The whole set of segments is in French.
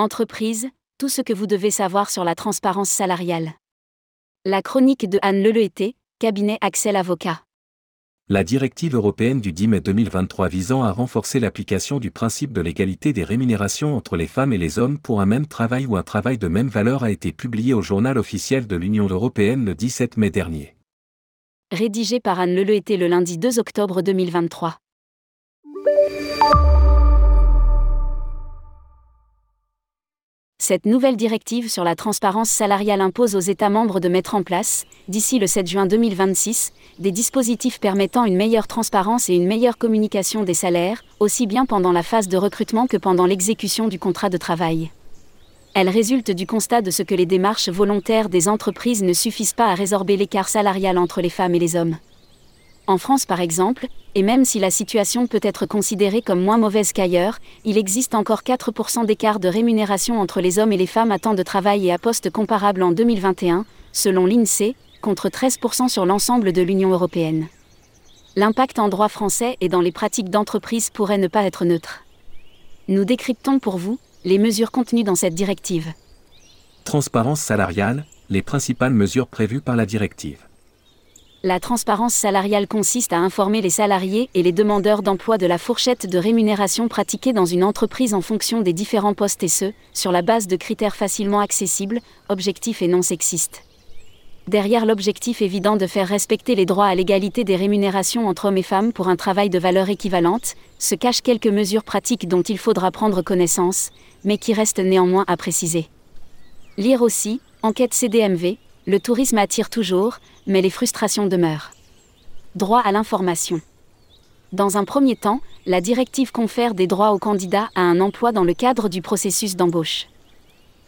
Entreprise, tout ce que vous devez savoir sur la transparence salariale. La chronique de Anne Leleté, cabinet Axel Avocat. La directive européenne du 10 mai 2023 visant à renforcer l'application du principe de l'égalité des rémunérations entre les femmes et les hommes pour un même travail ou un travail de même valeur a été publiée au journal officiel de l'Union européenne le 17 mai dernier. Rédigé par Anne Leleté le lundi 2 octobre 2023. Cette nouvelle directive sur la transparence salariale impose aux États membres de mettre en place, d'ici le 7 juin 2026, des dispositifs permettant une meilleure transparence et une meilleure communication des salaires, aussi bien pendant la phase de recrutement que pendant l'exécution du contrat de travail. Elle résulte du constat de ce que les démarches volontaires des entreprises ne suffisent pas à résorber l'écart salarial entre les femmes et les hommes. En France par exemple, et même si la situation peut être considérée comme moins mauvaise qu'ailleurs, il existe encore 4% d'écart de rémunération entre les hommes et les femmes à temps de travail et à poste comparable en 2021, selon l'INSEE, contre 13% sur l'ensemble de l'Union européenne. L'impact en droit français et dans les pratiques d'entreprise pourrait ne pas être neutre. Nous décryptons pour vous les mesures contenues dans cette directive. Transparence salariale, les principales mesures prévues par la directive. La transparence salariale consiste à informer les salariés et les demandeurs d'emploi de la fourchette de rémunération pratiquée dans une entreprise en fonction des différents postes et ce, sur la base de critères facilement accessibles, objectifs et non sexistes. Derrière l'objectif évident de faire respecter les droits à l'égalité des rémunérations entre hommes et femmes pour un travail de valeur équivalente, se cachent quelques mesures pratiques dont il faudra prendre connaissance, mais qui restent néanmoins à préciser. Lire aussi, enquête CDMV, le tourisme attire toujours, mais les frustrations demeurent. Droit à l'information. Dans un premier temps, la directive confère des droits aux candidats à un emploi dans le cadre du processus d'embauche.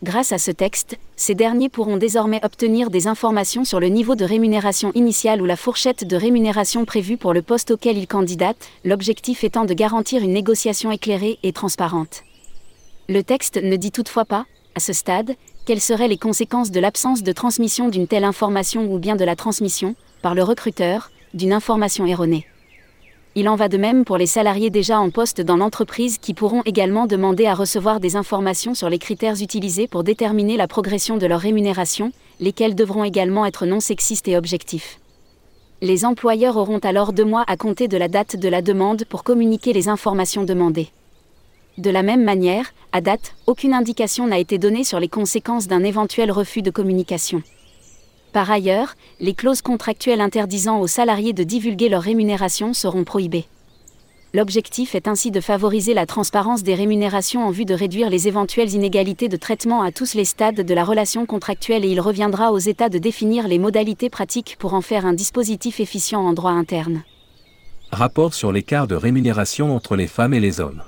Grâce à ce texte, ces derniers pourront désormais obtenir des informations sur le niveau de rémunération initiale ou la fourchette de rémunération prévue pour le poste auquel ils candidatent, l'objectif étant de garantir une négociation éclairée et transparente. Le texte ne dit toutefois pas, à ce stade, quelles seraient les conséquences de l'absence de transmission d'une telle information ou bien de la transmission, par le recruteur, d'une information erronée? Il en va de même pour les salariés déjà en poste dans l'entreprise qui pourront également demander à recevoir des informations sur les critères utilisés pour déterminer la progression de leur rémunération, lesquels devront également être non sexistes et objectifs. Les employeurs auront alors deux mois à compter de la date de la demande pour communiquer les informations demandées. De la même manière, à date, aucune indication n'a été donnée sur les conséquences d'un éventuel refus de communication. Par ailleurs, les clauses contractuelles interdisant aux salariés de divulguer leur rémunération seront prohibées. L'objectif est ainsi de favoriser la transparence des rémunérations en vue de réduire les éventuelles inégalités de traitement à tous les stades de la relation contractuelle et il reviendra aux États de définir les modalités pratiques pour en faire un dispositif efficient en droit interne. Rapport sur l'écart de rémunération entre les femmes et les hommes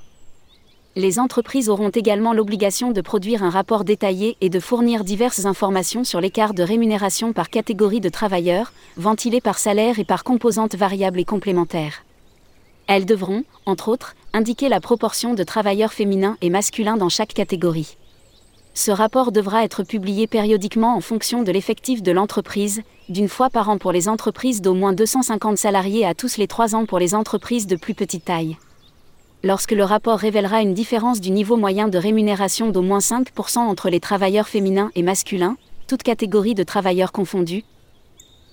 les entreprises auront également l'obligation de produire un rapport détaillé et de fournir diverses informations sur l'écart de rémunération par catégorie de travailleurs, ventilé par salaire et par composantes variables et complémentaires. Elles devront, entre autres, indiquer la proportion de travailleurs féminins et masculins dans chaque catégorie. Ce rapport devra être publié périodiquement en fonction de l'effectif de l'entreprise, d'une fois par an pour les entreprises d'au moins 250 salariés à tous les trois ans pour les entreprises de plus petite taille lorsque le rapport révélera une différence du niveau moyen de rémunération d'au moins 5% entre les travailleurs féminins et masculins, toutes catégories de travailleurs confondus,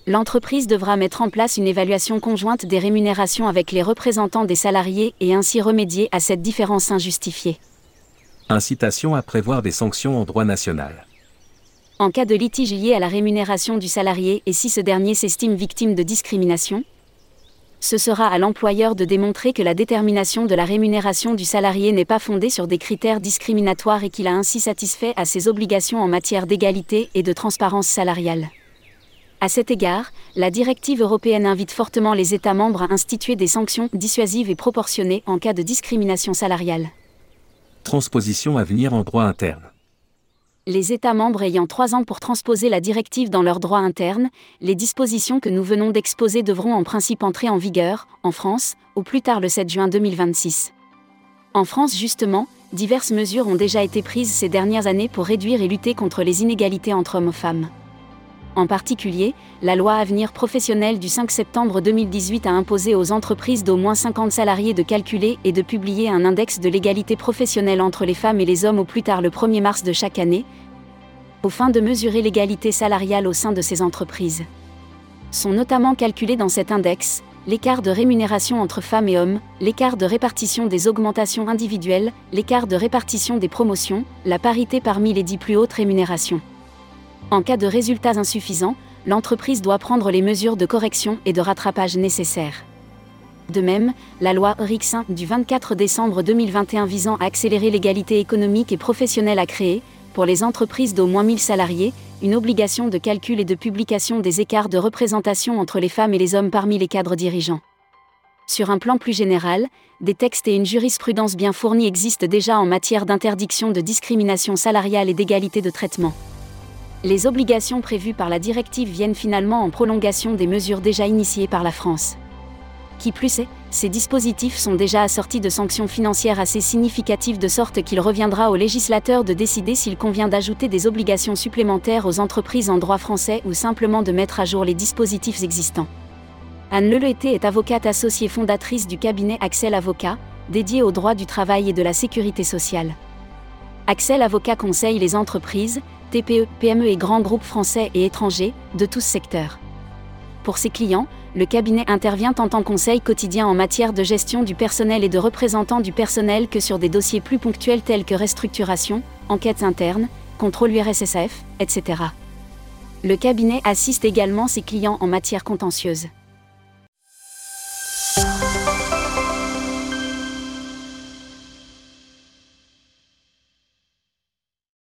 l'entreprise devra mettre en place une évaluation conjointe des rémunérations avec les représentants des salariés et ainsi remédier à cette différence injustifiée. Incitation à prévoir des sanctions en droit national. En cas de litige lié à la rémunération du salarié et si ce dernier s'estime victime de discrimination, ce sera à l'employeur de démontrer que la détermination de la rémunération du salarié n'est pas fondée sur des critères discriminatoires et qu'il a ainsi satisfait à ses obligations en matière d'égalité et de transparence salariale. À cet égard, la directive européenne invite fortement les États membres à instituer des sanctions dissuasives et proportionnées en cas de discrimination salariale. Transposition à venir en droit interne les États membres ayant trois ans pour transposer la directive dans leur droit interne, les dispositions que nous venons d'exposer devront en principe entrer en vigueur, en France, au plus tard le 7 juin 2026. En France justement, diverses mesures ont déjà été prises ces dernières années pour réduire et lutter contre les inégalités entre hommes et femmes. En particulier, la loi Avenir professionnel du 5 septembre 2018 a imposé aux entreprises d'au moins 50 salariés de calculer et de publier un index de l'égalité professionnelle entre les femmes et les hommes au plus tard le 1er mars de chaque année, au fin de mesurer l'égalité salariale au sein de ces entreprises. Sont notamment calculés dans cet index l'écart de rémunération entre femmes et hommes, l'écart de répartition des augmentations individuelles, l'écart de répartition des promotions, la parité parmi les dix plus hautes rémunérations. En cas de résultats insuffisants, l'entreprise doit prendre les mesures de correction et de rattrapage nécessaires. De même, la loi ERIX 1 du 24 décembre 2021 visant à accélérer l'égalité économique et professionnelle a créé, pour les entreprises d'au moins 1000 salariés, une obligation de calcul et de publication des écarts de représentation entre les femmes et les hommes parmi les cadres dirigeants. Sur un plan plus général, des textes et une jurisprudence bien fournie existent déjà en matière d'interdiction de discrimination salariale et d'égalité de traitement. Les obligations prévues par la directive viennent finalement en prolongation des mesures déjà initiées par la France. Qui plus est, ces dispositifs sont déjà assortis de sanctions financières assez significatives de sorte qu'il reviendra aux législateurs de décider s'il convient d'ajouter des obligations supplémentaires aux entreprises en droit français ou simplement de mettre à jour les dispositifs existants. Anne Leleté est avocate associée fondatrice du cabinet Axel Avocat, dédié au droit du travail et de la sécurité sociale. Axel Avocat conseille les entreprises, TPE, PME et grands groupes français et étrangers, de tous secteurs. Pour ses clients, le cabinet intervient en tant conseil quotidien en matière de gestion du personnel et de représentant du personnel que sur des dossiers plus ponctuels tels que restructuration, enquêtes internes, contrôle URSSF, etc. Le cabinet assiste également ses clients en matière contentieuse.